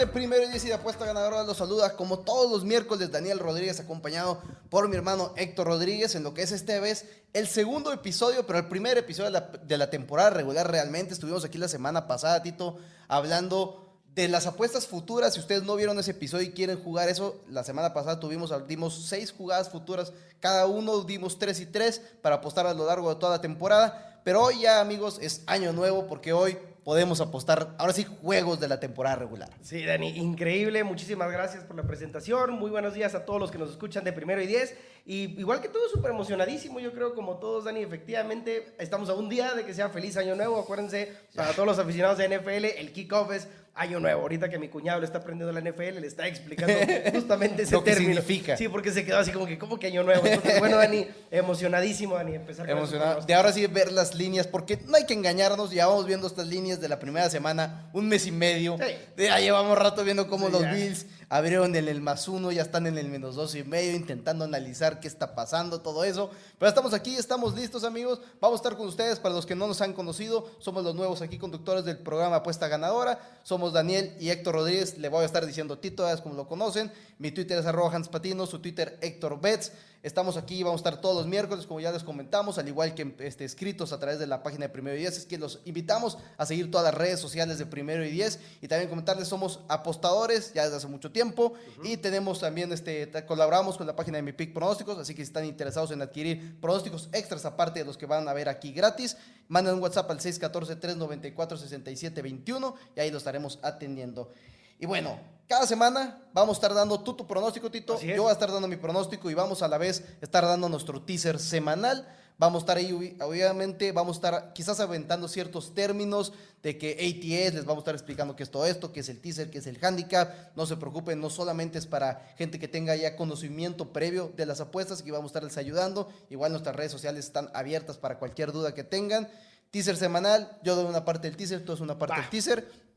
De Primero y Diez y de Apuesta Ganadora? Los saluda como todos los miércoles Daniel Rodríguez acompañado por mi hermano Héctor Rodríguez en lo que es este vez el segundo episodio, pero el primer episodio de la, de la temporada regular realmente. Estuvimos aquí la semana pasada, Tito, hablando de las apuestas futuras, si ustedes no vieron ese episodio y quieren jugar eso, la semana pasada tuvimos, dimos seis jugadas futuras, cada uno dimos tres y tres para apostar a lo largo de toda la temporada. Pero hoy ya, amigos, es año nuevo porque hoy podemos apostar, ahora sí, juegos de la temporada regular. Sí, Dani, increíble. Muchísimas gracias por la presentación. Muy buenos días a todos los que nos escuchan de primero y diez. Y igual que todo, súper emocionadísimo, yo creo, como todos, Dani. Efectivamente, estamos a un día de que sea feliz año nuevo. Acuérdense, para todos los aficionados de NFL, el kickoff es año nuevo. Ahorita que mi cuñado le está aprendiendo la NFL, le está explicando justamente ese Lo que término. significa. Sí, porque se quedó así como que, ¿cómo que año nuevo? Entonces, bueno, Dani, emocionadísimo, Dani, empezar con Emocionado. De ahora sí ver las líneas, porque no hay que engañarnos, ya vamos viendo estas líneas de la primera semana, un mes y medio. Sí. Ya llevamos rato viendo cómo Sí, los. Bills abrieron en el más uno, ya están en el menos dos y medio, intentando analizar qué está pasando, todo eso. Pero estamos aquí, estamos listos, amigos. Vamos a estar con ustedes. Para los que no nos han conocido, somos los nuevos aquí conductores del programa Apuesta Ganadora. Somos Daniel y Héctor Rodríguez. Le voy a estar diciendo Tito, como lo conocen. Mi Twitter es arroba Hans Patino, su Twitter Héctor Betts. Estamos aquí, vamos a estar todos los miércoles, como ya les comentamos, al igual que este, escritos a través de la página de Primero y Diez. Es que los invitamos a seguir todas las redes sociales de Primero y Diez. Y también comentarles, somos apostadores ya desde hace mucho tiempo. Y tenemos también, este, colaboramos con la página de Mi Pick Pronósticos. Así que si están interesados en adquirir pronósticos extras, aparte de los que van a ver aquí gratis, manden un WhatsApp al 614-394-6721 y ahí lo estaremos atendiendo. Y bueno, cada semana vamos a estar dando tú tu pronóstico, Tito. Yo voy a estar dando mi pronóstico y vamos a la vez estar dando nuestro teaser semanal. Vamos a estar ahí, obvi- obviamente, vamos a estar quizás aventando ciertos términos de que ATS, les vamos a estar explicando qué es todo esto, qué es el teaser, qué es el handicap. No se preocupen, no solamente es para gente que tenga ya conocimiento previo de las apuestas, que vamos a estarles ayudando. Igual nuestras redes sociales están abiertas para cualquier duda que tengan. Teaser semanal, yo doy una parte del teaser, tú es una parte del teaser.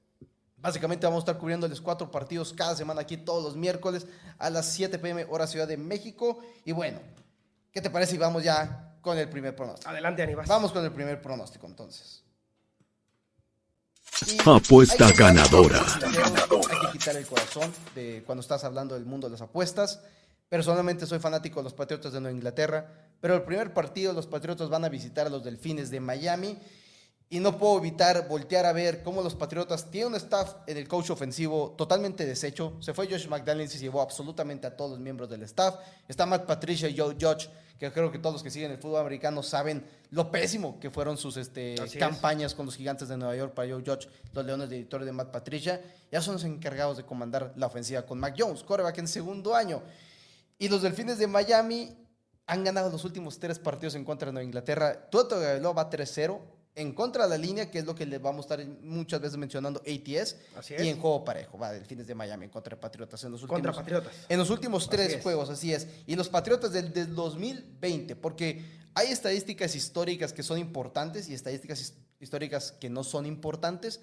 Básicamente vamos a estar cubriéndoles cuatro partidos cada semana aquí todos los miércoles a las 7 pm hora Ciudad de México. Y bueno, ¿qué te parece si vamos ya con el primer pronóstico? Adelante, vas. Vamos con el primer pronóstico entonces. Y Apuesta que- ganadora. Hay que quitar el corazón de cuando estás hablando del mundo de las apuestas. Personalmente soy fanático de los Patriotas de Nueva Inglaterra, pero el primer partido los Patriotas van a visitar a los Delfines de Miami y no puedo evitar voltear a ver cómo los Patriotas tienen un staff en el coach ofensivo totalmente deshecho. Se fue Josh McDaniels y se llevó absolutamente a todos los miembros del staff. Está Matt Patricia y Joe Judge, que creo que todos los que siguen el fútbol americano saben lo pésimo que fueron sus este, es. campañas con los gigantes de Nueva York para Joe Judge, los Leones de editor de Matt Patricia. Ya son los encargados de comandar la ofensiva con Mac Jones, quarterback en segundo año. Y los Delfines de Miami han ganado los últimos tres partidos en contra de Nueva Inglaterra. Tua Tagovailoa va 3-0 en contra de la línea, que es lo que les vamos a estar muchas veces mencionando ATS. Así Y es. en juego parejo, va Delfines de Miami en contra de Patriotas en los últimos, Contra Patriotas. en los últimos tres es. juegos, así es. Y los Patriotas del, del 2020, porque hay estadísticas históricas que son importantes y estadísticas his- históricas que no son importantes.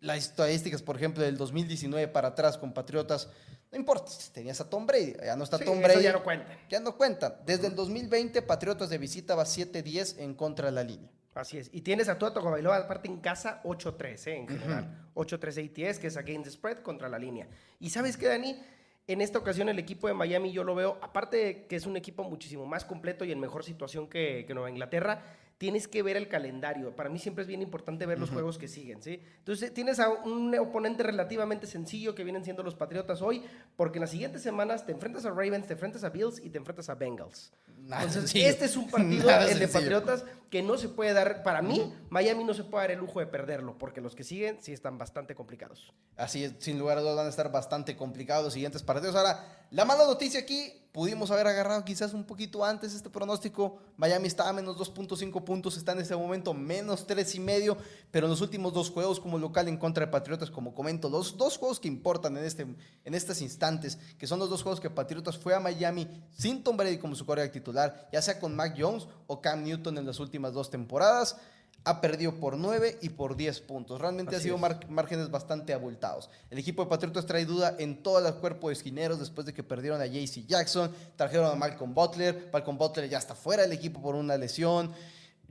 Las estadísticas, por ejemplo, del 2019 para atrás con Patriotas, no importa, tenías a Tom Brady, ya no está Sí, Tom eso Brady. ya no cuentan. Ya no cuentan. Desde el 2020, Patriotas de visita va 7-10 en contra de la línea. Así es. Y tienes a Tua Tagovailoa aparte en casa 8-3, ¿eh? en general. 8-3 ATS, que es against the spread contra la línea. Y ¿sabes qué, Dani? En esta ocasión el equipo de Miami yo lo veo, aparte de que es un equipo muchísimo más completo y en mejor situación que, que Nueva Inglaterra, tienes que ver el calendario. Para mí siempre es bien importante ver los juegos que siguen, ¿sí? Entonces tienes a un oponente relativamente sencillo que vienen siendo los Patriotas hoy, porque en las siguientes semanas te enfrentas a Ravens, te enfrentas a Bills y te enfrentas a Bengals. Nada Entonces, sencillo. este es un partido, Nada el de. Patriotas, que no se puede dar, para mí, Miami no se puede dar el lujo de perderlo, porque los que siguen sí están bastante complicados. Así es, sin lugar a dudas van a estar bastante complicados los siguientes partidos. Ahora, la mala noticia aquí, pudimos haber agarrado quizás un poquito antes este pronóstico. Miami está a menos 2.5 puntos, está en este momento menos 3.5, pero en los últimos dos juegos como local en contra de Patriotas, como comento, los dos juegos que importan en, este, en estos instantes, que son los dos juegos que Patriotas fue a Miami sin Tom Brady como su coreback titular, ya sea con Mac Jones o Cam Newton en las últimas dos temporadas ha perdido por 9 y por 10 puntos. Realmente ha sido márgenes bastante abultados. El equipo de Patriotas trae duda en todo el cuerpo de esquineros después de que perdieron a JC Jackson, trajeron a Malcolm Butler, Malcolm Butler ya está fuera del equipo por una lesión,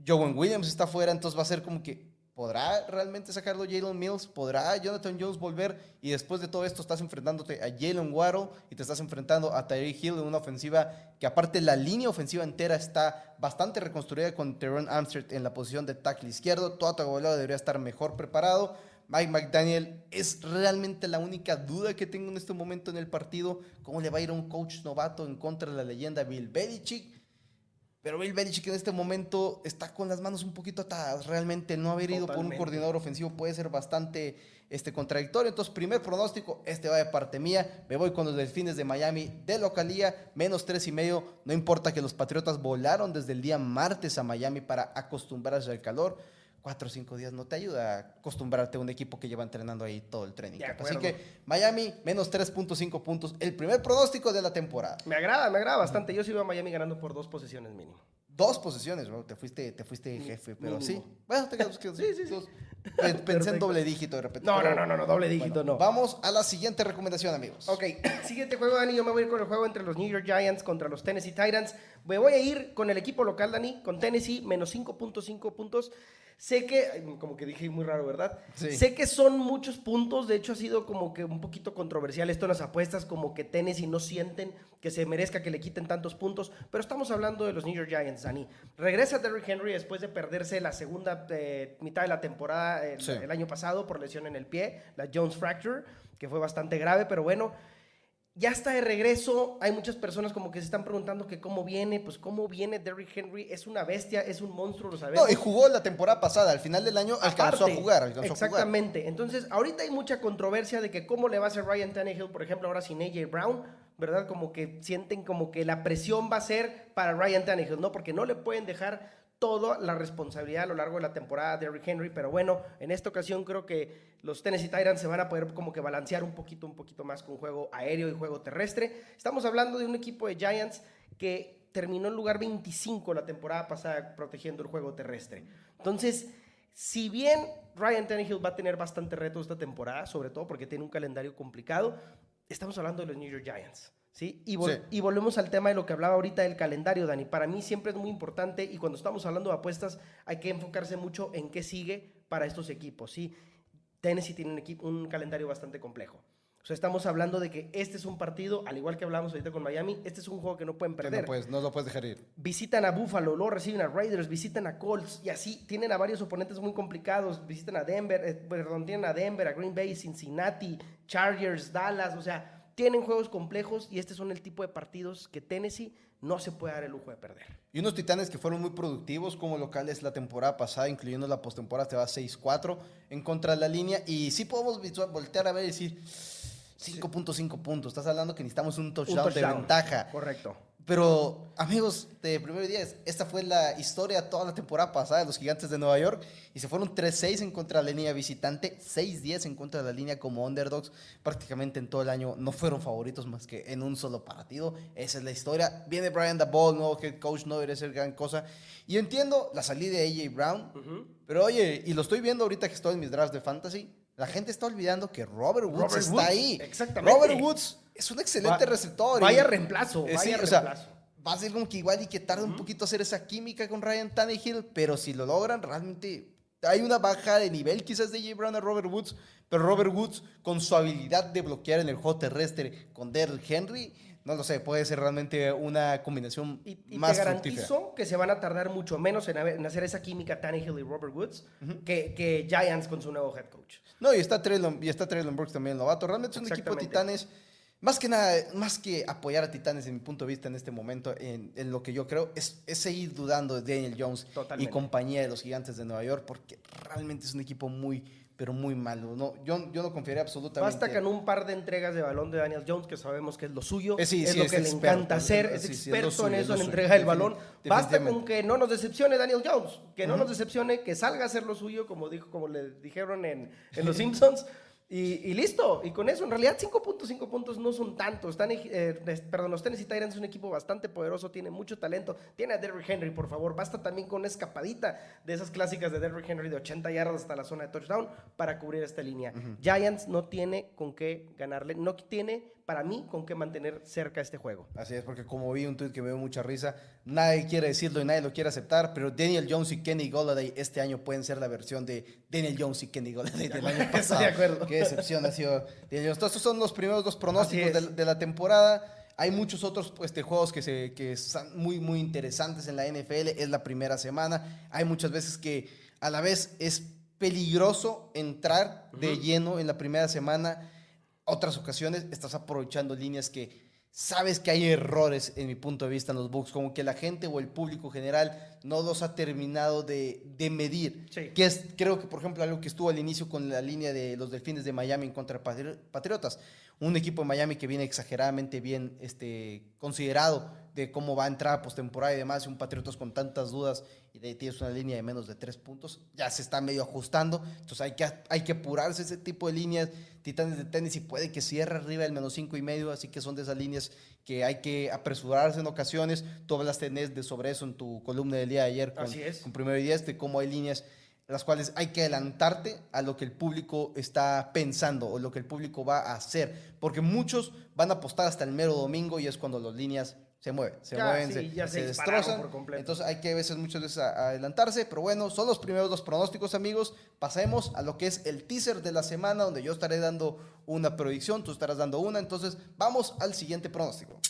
Joe Williams está fuera, entonces va a ser como que ¿Podrá realmente sacarlo Jalen Mills? ¿Podrá Jonathan Jones volver? Y después de todo esto estás enfrentándote a Jalen Waddle y te estás enfrentando a Tyree Hill en una ofensiva que aparte la línea ofensiva entera está bastante reconstruida con Teron Amsterdam en la posición de tackle izquierdo. Todo Tagovailoa debería estar mejor preparado. Mike McDaniel es realmente la única duda que tengo en este momento en el partido. ¿Cómo le va a ir a un coach novato en contra de la leyenda Bill Belichick? Pero Bill Belichick en este momento está con las manos un poquito atadas. Realmente no haber ido por un coordinador ofensivo puede ser bastante este, contradictorio. Entonces, primer pronóstico, este va de parte mía. Me voy con los Delfines de Miami de localía, menos tres y medio. No importa que los Patriotas volaron desde el día martes a Miami para acostumbrarse al calor cuatro o cinco días no te ayuda a acostumbrarte a un equipo que lleva entrenando ahí todo el training. Así que Miami, menos 3.5 puntos, el primer pronóstico de la temporada. Me agrada, me agrada bastante. Yo sí veo a Miami ganando por dos posiciones mínimo. Dos posiciones, bro. Te fuiste, te fuiste jefe, pero sí. Bueno, te quedas, sí, sí, sí. Pensé en doble dígito de repente. No, no, no, no, no, doble dígito no. Vamos a la siguiente recomendación, amigos. Ok, siguiente juego, Dani. Yo me voy a ir con el juego entre los New York Giants contra los Tennessee Titans. Me voy a ir con el equipo local, Dani, con Tennessee, menos 5.5 puntos. Sé que, como que dije muy raro, ¿verdad? Sé que son muchos puntos, de hecho ha sido como que un poquito controversial esto en las apuestas, como que Tennessee no sienten que se merezca que le quiten tantos puntos, pero estamos hablando de los New York Giants, Dani. Regresa Derrick Henry después de perderse la segunda eh, mitad de la temporada el año pasado por lesión en el pie, la Jones Fracture, que fue bastante grave, pero bueno, ya está de regreso. Hay muchas personas como que se están preguntando que cómo viene. Pues cómo viene Derrick Henry. Es una bestia, es un monstruo, lo sabemos. No, y jugó la temporada pasada. Al final del año alcanzó a jugar. exactamente. Entonces, ahorita hay mucha controversia de que cómo le va a hacer Ryan Tannehill, por ejemplo, ahora sin AJ Brown. ¿Verdad? Como que sienten como que la presión va a ser para Ryan Tannehill, ¿no? Porque no le pueden dejar toda la responsabilidad a lo largo de la temporada de Rick Henry, pero bueno, en esta ocasión creo que los Tennessee Titans se van a poder como que balancear un poquito, un poquito más con juego aéreo y juego terrestre. Estamos hablando de un equipo de Giants que terminó en lugar 25 la temporada pasada protegiendo el juego terrestre. Entonces, si bien Ryan Tannehill va a tener bastante reto esta temporada, sobre todo porque tiene un calendario complicado, estamos hablando de los New York Giants. ¿Sí? Y, y volvemos al tema de lo que hablaba ahorita del calendario, Dani. Para mí siempre es muy importante y cuando estamos hablando de apuestas hay que enfocarse mucho en qué sigue para estos equipos, ¿sí? Tennessee tiene un, equipo, un calendario bastante complejo. O sea, estamos hablando de que este es un partido, al igual que hablamos ahorita con Miami, este es un juego que no pueden perder. No, no lo puedes dejar ir. Visitan a Buffalo, luego reciben a Raiders, visitan a Colts y así tienen a varios oponentes muy complicados. Visitan a Denver, eh, perdón, tienen a Denver, a Green Bay, Cincinnati, Chargers, Dallas, o sea, tienen juegos complejos y este son el tipo de partidos que Tennessee no se puede dar el lujo de perder. Y unos titanes que fueron muy productivos como locales la temporada pasada, incluyendo la postemporada, te va 6-4 en contra de la línea. Y sí podemos voltear a ver y decir 5.5 puntos. Estás hablando que necesitamos un touchdown, de ventaja. Correcto. Pero, amigos, de primer día, esta fue la historia toda la temporada pasada de los gigantes de Nueva York. Y se fueron 3-6 en contra de la línea visitante, 6-10 en contra de la línea como underdogs. Prácticamente en todo el año no fueron favoritos más que en un solo partido. Esa es la historia. Viene Brian Dabol, nuevo head coach, no debería ser gran cosa. Y entiendo la salida de AJ Brown. Pero oye, y lo estoy viendo ahorita que estoy en mis drafts de fantasy. La gente está olvidando que Robert Woods está ahí. Exactamente. Robert Woods es un excelente receptor. Vaya reemplazo, vaya reemplazo. va a ser como que igual y que tarde un poquito hacer esa química con Ryan Tannehill, pero si lo logran, realmente hay una baja de nivel quizás de J. Brown a Robert Woods, pero Robert Woods con su habilidad de bloquear en el juego terrestre con Derrick Henry, no lo sé, puede ser realmente una combinación y, más te garantizo que se van a tardar mucho menos en, hacer esa química Tannehill y Robert Woods que, que, Giants con su nuevo head coach. No, y está Traylon, y está Brooks también novato. Realmente es un equipo de titanes más que nada, más que apoyar a Titanes en mi punto de vista en este momento, en, lo que yo creo, es, seguir dudando de Daniel Jones y compañía de los gigantes de Nueva York, porque realmente es un equipo muy, pero muy malo. No, yo, yo no confiaría absolutamente. Basta con un par de entregas de balón de Daniel Jones, que sabemos que es lo suyo, Eh, sí, es sí, lo es que le experto, encanta hacer, es sí, es experto suyo, en es eso, en entrega del balón. Basta con que no nos decepcione Daniel Jones, que no nos decepcione, que salga a hacer lo suyo, como dijo, como le dijeron en, en Los Simpsons. Y, y listo, y con eso, en realidad 5.5 puntos no son tantos. Están, eh, perdón, los Tennessee Titans es un equipo bastante poderoso, tiene mucho talento. Tiene a Derrick Henry, por favor. Basta también con una escapadita de esas clásicas de Derrick Henry de 80 yardas hasta la zona de touchdown para cubrir esta línea. Giants no tiene con qué ganarle, no tiene, para mí, con qué mantener cerca este juego. Así es, porque como vi un tweet que me dio mucha risa, nadie quiere decirlo y nadie lo quiere aceptar, pero Daniel Jones y Kenny Golladay este año pueden ser la versión de Daniel Jones y Kenny Golladay del año pasado. de acuerdo. Qué decepción ha sido Daniel Jones. Estos son los primeros dos pronósticos de, de la temporada. Hay muchos otros pues, juegos que, se, que están muy, muy interesantes en la NFL. Es la primera semana. Hay muchas veces que a la vez es peligroso entrar de lleno en la primera semana otras ocasiones estás aprovechando líneas que sabes que hay errores en mi punto de vista en los books, como que la gente o el público general no los ha terminado de, de medir. Sí. Que es, creo que, por ejemplo, algo que estuvo al inicio con la línea de los Delfines de Miami en contra de Patri- Patriotas. Un equipo de Miami que viene exageradamente bien este, considerado de cómo va a entrar a postemporada y demás, y un Patriotas con tantas dudas y de ahí tienes una línea de menos de tres puntos, ya se está medio ajustando, entonces hay que, hay que apurarse ese tipo de líneas. Titanes de tenis y puede que cierre arriba el menos cinco y medio, así que son de esas líneas que hay que apresurarse en ocasiones. Tú hablaste, de sobre eso en tu columna del día de ayer con, Así es. con Primero y Diez, de cómo hay líneas las cuales hay que adelantarte a lo que el público está pensando o lo que el público va a hacer, porque muchos van a apostar hasta el mero domingo y es cuando las líneas se mueven, se Ya, mueven, sí, se, ya se se dispararon destrozan. por completo. Entonces hay que a veces, muchas veces a- adelantarse, pero bueno, son los primeros dos pronósticos, amigos. Pasemos a lo que es el teaser de la semana, donde yo estaré dando una predicción, tú estarás dando una. Entonces vamos al siguiente pronóstico.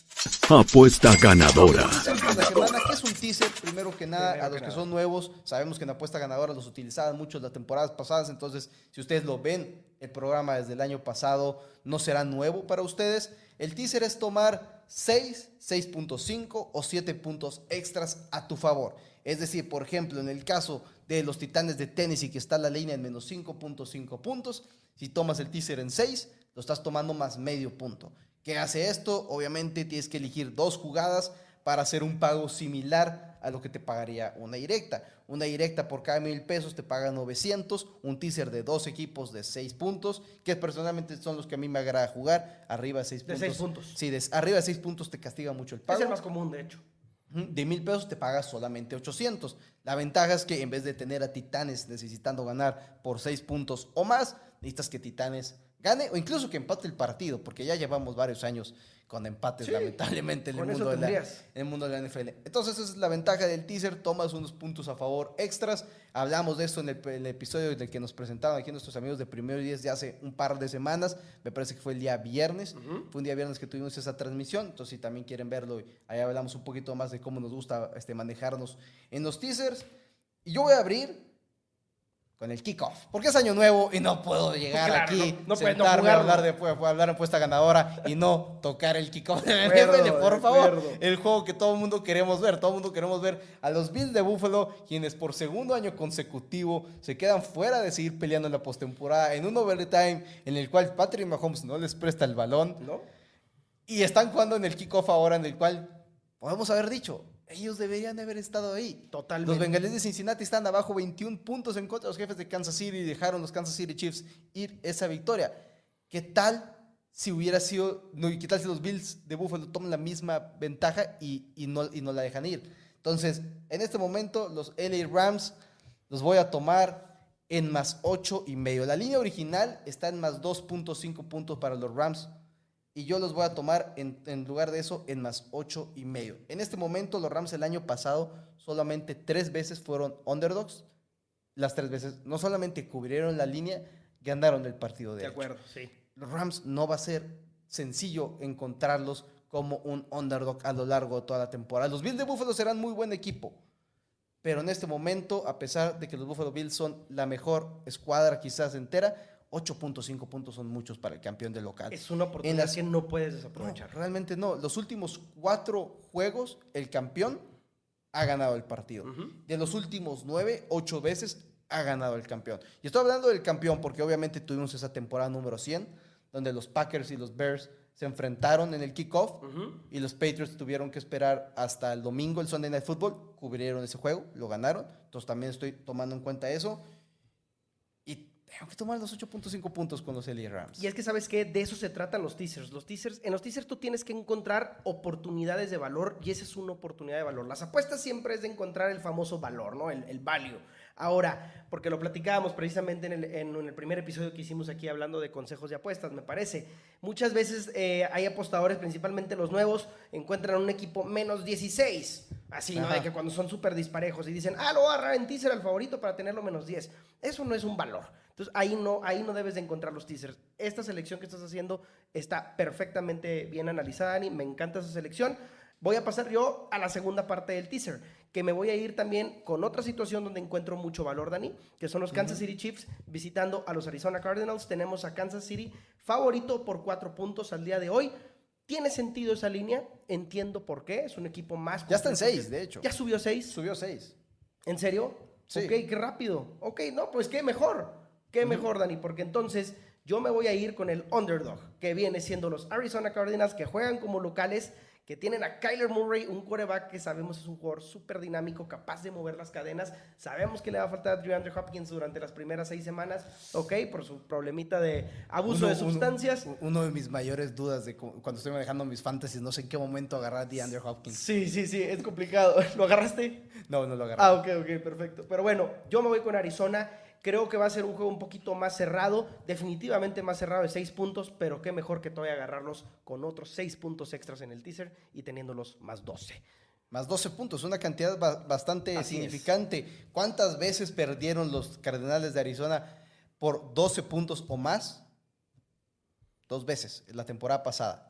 Apuesta ganadora. De la semana, ¿qué es un teaser? Primero que nada, Primero a los que que son nuevos, sabemos que en apuesta ganadora los utilizaban mucho las temporadas pasadas, entonces si ustedes lo ven, el programa desde el año pasado no será nuevo para ustedes. El teaser es tomar 6, 6.5 o 7 puntos extras a tu favor. Es decir, por ejemplo, en el caso de los Titanes de Tennessee, que está la línea en menos 5.5 puntos, si tomas el teaser en 6, lo estás tomando más medio punto. ¿Qué hace esto? Obviamente tienes que elegir dos jugadas para hacer un pago similar a lo que te pagaría una directa. Una directa por cada mil pesos te paga 900, un teaser de dos equipos de 6 puntos, que personalmente son los que a mí me agrada jugar, arriba de 6 De puntos. seis puntos. Sí, de- arriba de 6 puntos te castiga mucho el pago. Es el más común, de hecho. De mil pesos te pagas solamente 800. La ventaja es que en vez de tener a Titanes necesitando ganar por 6 puntos o más, necesitas que Titanes gane o incluso que empate el partido, porque ya llevamos varios años con empates, Sí, lamentablemente, en el, mundo de la, en el mundo de la NFL. Entonces, esa es la ventaja del teaser. Tomas unos puntos a favor extras. Hablamos de esto en el, el episodio del que nos presentaron aquí nuestros amigos de Primero y Diez de hace un par de semanas. Me parece que fue el día viernes. Fue un día viernes que tuvimos esa transmisión. Entonces, si también quieren verlo, ahí hablamos un poquito más de cómo nos gusta este, manejarnos en los teasers. Y yo voy a abrir con el kickoff. Porque es año nuevo y no puedo llegar Claro, aquí, no- no sentarme a hablar de, hablar en puesta ganadora y no tocar el kickoff de NFL, por favor. El juego que todo el mundo queremos ver. Todo el mundo queremos ver a los Bills de Buffalo, quienes por segundo año consecutivo se quedan fuera de seguir peleando en la postemporada, en un overtime en el cual Patrick Mahomes no les presta el balón. ¿No? Y están jugando en el kickoff ahora, en el cual podemos haber dicho, ellos deberían haber estado ahí. Totalmente. Los bengalíes de Cincinnati están abajo 21 puntos en contra de los jefes de Kansas City y dejaron los Kansas City Chiefs ir esa victoria. ¿Qué tal si hubiera sido, no, qué tal si los Bills de Buffalo toman la misma ventaja y, y no, y no la dejan ir? Entonces, en este momento, los LA Rams los voy a tomar en más 8 y medio. La línea original está en más 2.5 puntos para los Rams y yo los voy a tomar en, en lugar de eso en más 8 y medio. En este momento los Rams el año pasado solamente tres veces fueron underdogs. Las tres veces no solamente cubrieron la línea, ganaron el partido de De acuerdo, sí. Los Rams no va a ser sencillo encontrarlos como un underdog a lo largo de toda la temporada. Los Bills de Buffalo serán muy buen equipo. Pero en este momento, a pesar de que los Buffalo Bills son la mejor escuadra quizás entera, 8.5 puntos son muchos para el campeón de local. Es una oportunidad las- que no puedes No, desaprovechar. realmente no. Los últimos cuatro juegos, el campeón ha ganado el partido. De los últimos nueve, ocho veces ha ganado el campeón. Y estoy hablando del campeón porque obviamente tuvimos esa temporada número 100, donde los Packers y los Bears se enfrentaron en el kickoff y los Patriots tuvieron que esperar hasta el domingo, el Sunday Night Football, cubrieron ese juego, lo ganaron. Entonces también estoy tomando en cuenta eso. Tengo que tomar los 8.5 puntos con los LA Rams. Y es que, ¿sabes qué? De eso se tratan los teasers. Los teasers, en los teasers tú tienes que encontrar oportunidades de valor y esa es una oportunidad de valor. Las apuestas siempre es de encontrar el famoso valor, ¿no? El, el value. Ahora, porque lo platicábamos precisamente en el, en el, primer episodio que hicimos aquí hablando de consejos de apuestas, me parece. Muchas veces eh, hay apostadores, principalmente los nuevos, encuentran un equipo menos 16. Así, ¿no? De que cuando son súper disparejos y dicen, ah, lo voy a agarrar en teaser al favorito para tenerlo menos 10. Eso no es un valor. Entonces ahí no, ahí no debes de encontrar los teasers. Esta selección que estás haciendo está perfectamente bien analizada, Dani. Me encanta esa selección. Voy a pasar yo a la segunda parte del teaser, que me voy a ir también con otra situación donde encuentro mucho valor, Dani, que son los Kansas City Chiefs visitando a los Arizona Cardinals. Tenemos a Kansas City favorito por cuatro puntos al día de hoy. ¿Tiene sentido esa línea? Entiendo por qué. Es un equipo más... Ya está en seis, de hecho. ¿Ya subió seis? Subió seis. ¿En serio? Sí. Ok, qué rápido. Ok, no, pues qué mejor. Qué mejor, Dani, porque entonces yo me voy a ir con el underdog, que viene siendo los Arizona Cardinals, que juegan como locales, que tienen a Kyler Murray, un quarterback que sabemos es un jugador súper dinámico, capaz de mover las cadenas. Sabemos que le va a faltar a Drew Andrew Hopkins durante las primeras seis semanas, ok, por su problemita de abuso Uno- de sustancias. Uno, uno de mis mayores dudas de cu- cuando estoy manejando mis fantasies, no sé en qué momento agarrar a DeAndre Hopkins. Sí, sí, sí, es complicado. ¿Lo agarraste? No, no lo agarré. Ah, ok, ok, perfecto. Pero bueno, yo me voy con Arizona. Creo que va a ser un juego un poquito más cerrado, definitivamente más cerrado de seis puntos, pero qué mejor que todavía agarrarlos con otros seis puntos extras en el teaser y teniéndolos más 12. Más 12 puntos, una cantidad ba- bastante Así es. significante. ¿Cuántas veces perdieron los Cardenales de Arizona por 12 puntos o más? Dos veces, la temporada pasada.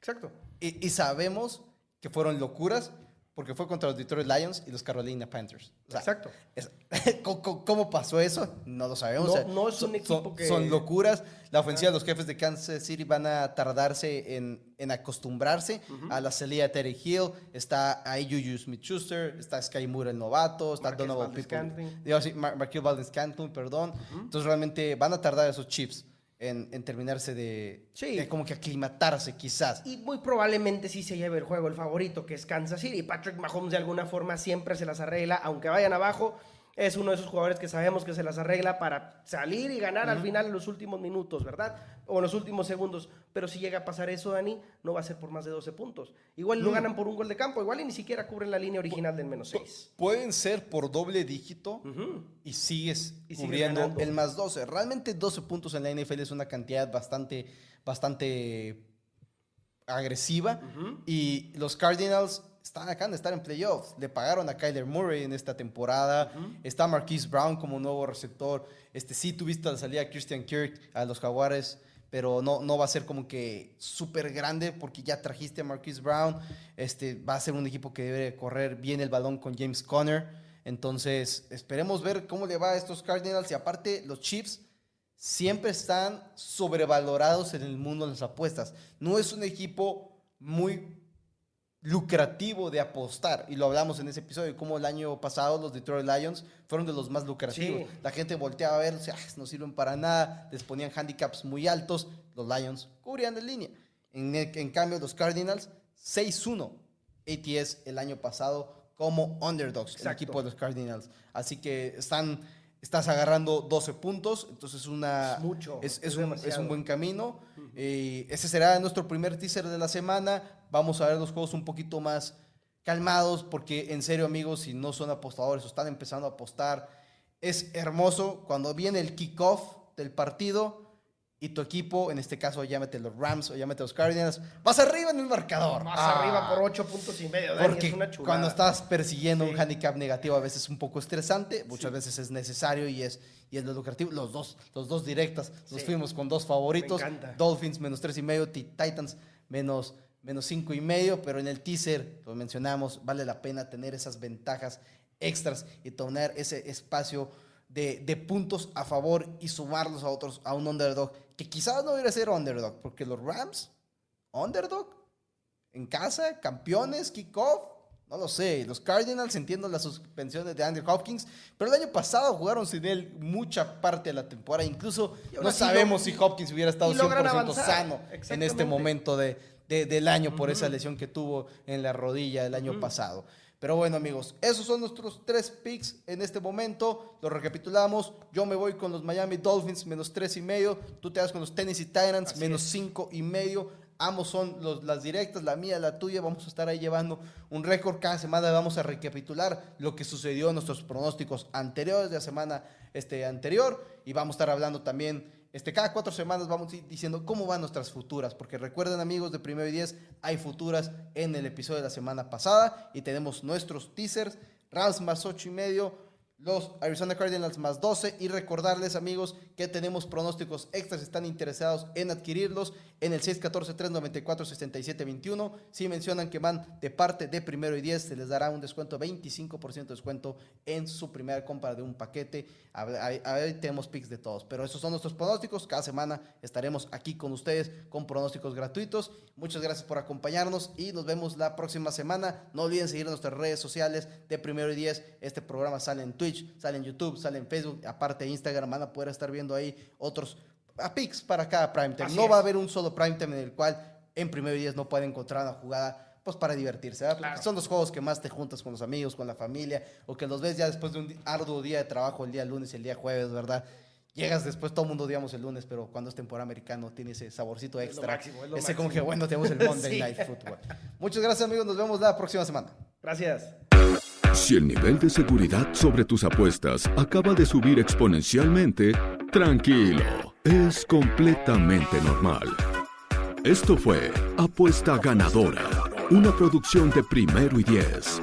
Exacto. Y, y sabemos que fueron locuras porque fue contra los Detroit Lions y los Carolina Panthers. O sea, Exacto. es- ¿cómo- ¿Cómo cómo pasó eso? No lo sabemos. No- O sea, no es un son- equipo son, que- Son locuras. La ofensiva de los jefes de Kansas City van a tardarse en, en acostumbrarse a la salida de Terry Hill. Está ahí Juju Smith-Schuster, está Sky Moore el novato, está Marquez Donovan. People. Digo, sí, Mar Marquez Valdez-Scantling, perdón. Entonces realmente van a tardar esos chips en, en terminarse de, Sí. de como que aclimatarse quizás. Y muy probablemente sí se lleve el juego el favorito, que es Kansas City. Patrick Mahomes de alguna forma siempre se las arregla, aunque vayan abajo. Es uno de esos jugadores que sabemos que se las arregla para salir y ganar al final en los últimos minutos, ¿verdad? O en los últimos segundos. Pero si llega a pasar eso, Dani, no va a ser por más de 12 puntos. Igual lo ganan por un gol de campo, igual y ni siquiera cubren la línea original del menos 6. Pueden ser por doble dígito y sigues Y cubriendo el más 12. Realmente 12 puntos en la NFL es una cantidad bastante, bastante agresiva. Y los Cardinals están acá de estar en playoffs. Le pagaron a Kyler Murray en esta temporada. Está Marquise Brown como nuevo receptor. Este, sí tuviste la salida de Christian Kirk a los Jaguares. Pero no, no va a ser como que súper grande porque ya trajiste a Marquise Brown. Este, va a ser un equipo que debe correr bien el balón con James Conner. Entonces, esperemos ver cómo le va a estos Cardinals. Y aparte, los Chiefs siempre están sobrevalorados en el mundo de las apuestas. No es un equipo muy lucrativo de apostar. Y lo hablamos en ese episodio, como el año pasado los Detroit Lions fueron de los más lucrativos. Sí. La gente volteaba a ver, o sea, "Ah, no sirven para nada, les ponían handicaps muy altos. Los Lions cubrían de línea. En, en cambio, los Cardinals, 6-1 ATS el año pasado como underdogs, el equipo de los Cardinals. Así que están, estás agarrando 12 puntos, entonces una, Es mucho, es, es es un, buen camino. Eh, ese será nuestro primer teaser de la semana. Vamos a ver los juegos un poquito más calmados, porque en serio, amigos, si no son apostadores o están empezando a apostar, es hermoso cuando viene el kickoff del partido y tu equipo, en este caso, llámate los Rams o llámate los Cardinals, vas arriba en el marcador. Vas Ah, arriba por 8 puntos y medio, Dani, porque es una chulada. cuando estás persiguiendo Sí. un handicap negativo a veces es un poco estresante, muchas veces es necesario y es, y es lo lucrativo. Los dos, los dos directas, nos Sí. fuimos con dos favoritos. Me. Dolphins menos tres y medio, Ti- Titans menos, menos cinco y medio, pero en el teaser, lo mencionamos, vale la pena tener esas ventajas extras y tener ese espacio de, de puntos a favor y sumarlos a otros, a un underdog, que quizás no debería ser underdog, porque los Rams, underdog, en casa, campeones, kickoff, No lo sé. Los Cardinals entiendo las suspensiones de Andrew Hopkins, pero el año pasado jugaron sin él mucha parte de la temporada. Incluso no sabemos si Hopkins hubiera estado 100% sano en este momento de, del año por esa lesión que tuvo en la rodilla el año pasado. Pero bueno, amigos, esos son nuestros tres picks en este momento. Los recapitulamos. Yo me voy con los Miami Dolphins, menos tres y medio. Tú te vas con los Tennessee Titans, menos cinco y medio. Ambos son las directas, la mía, la tuya. Vamos a estar ahí llevando un récord. Cada semana vamos a recapitular lo que sucedió en nuestros pronósticos anteriores de la semana este, anterior. Y vamos a estar hablando también este, cada cuatro semanas vamos diciendo cómo van nuestras futuras, porque recuerden amigos de Primero y Diez, hay futuras en el episodio de la semana pasada y tenemos nuestros teasers, Rams más ocho y medio, los Arizona Cardinals más 12 y recordarles amigos que tenemos pronósticos extras, están interesados en adquirirlos en el 614-394-6721. Si mencionan que van de parte de primero y 10, se les dará un descuento, 25% de descuento en su primera compra de un paquete. A ver, tenemos picks de todos, pero esos son nuestros pronósticos. Cada semana estaremos aquí con ustedes con pronósticos gratuitos. Muchas gracias por acompañarnos y nos vemos la próxima semana. No olviden seguir nuestras redes sociales de primero y 10. Este programa sale en Twitter sale en YouTube, sale en Facebook, aparte Instagram, van a poder estar viendo ahí otros a picks para cada prime time. no va a haber un solo prime time en el cual en primer día no pueden encontrar una jugada pues para divertirse. Son los juegos que más te juntas con los amigos, con la familia, o que los ves ya después de un arduo día de trabajo, el día lunes y el día jueves, ¿verdad? Llegas después, todo el mundo digamos el lunes, pero cuando es temporada americano tiene ese saborcito extra. ese como que bueno, tenemos el Monday Night Football. Muchas gracias amigos, nos vemos la próxima semana. Gracias. Si el nivel de seguridad sobre tus apuestas acaba de subir exponencialmente, tranquilo, es completamente normal. Esto fue Apuesta Ganadora, una producción de primero y diez.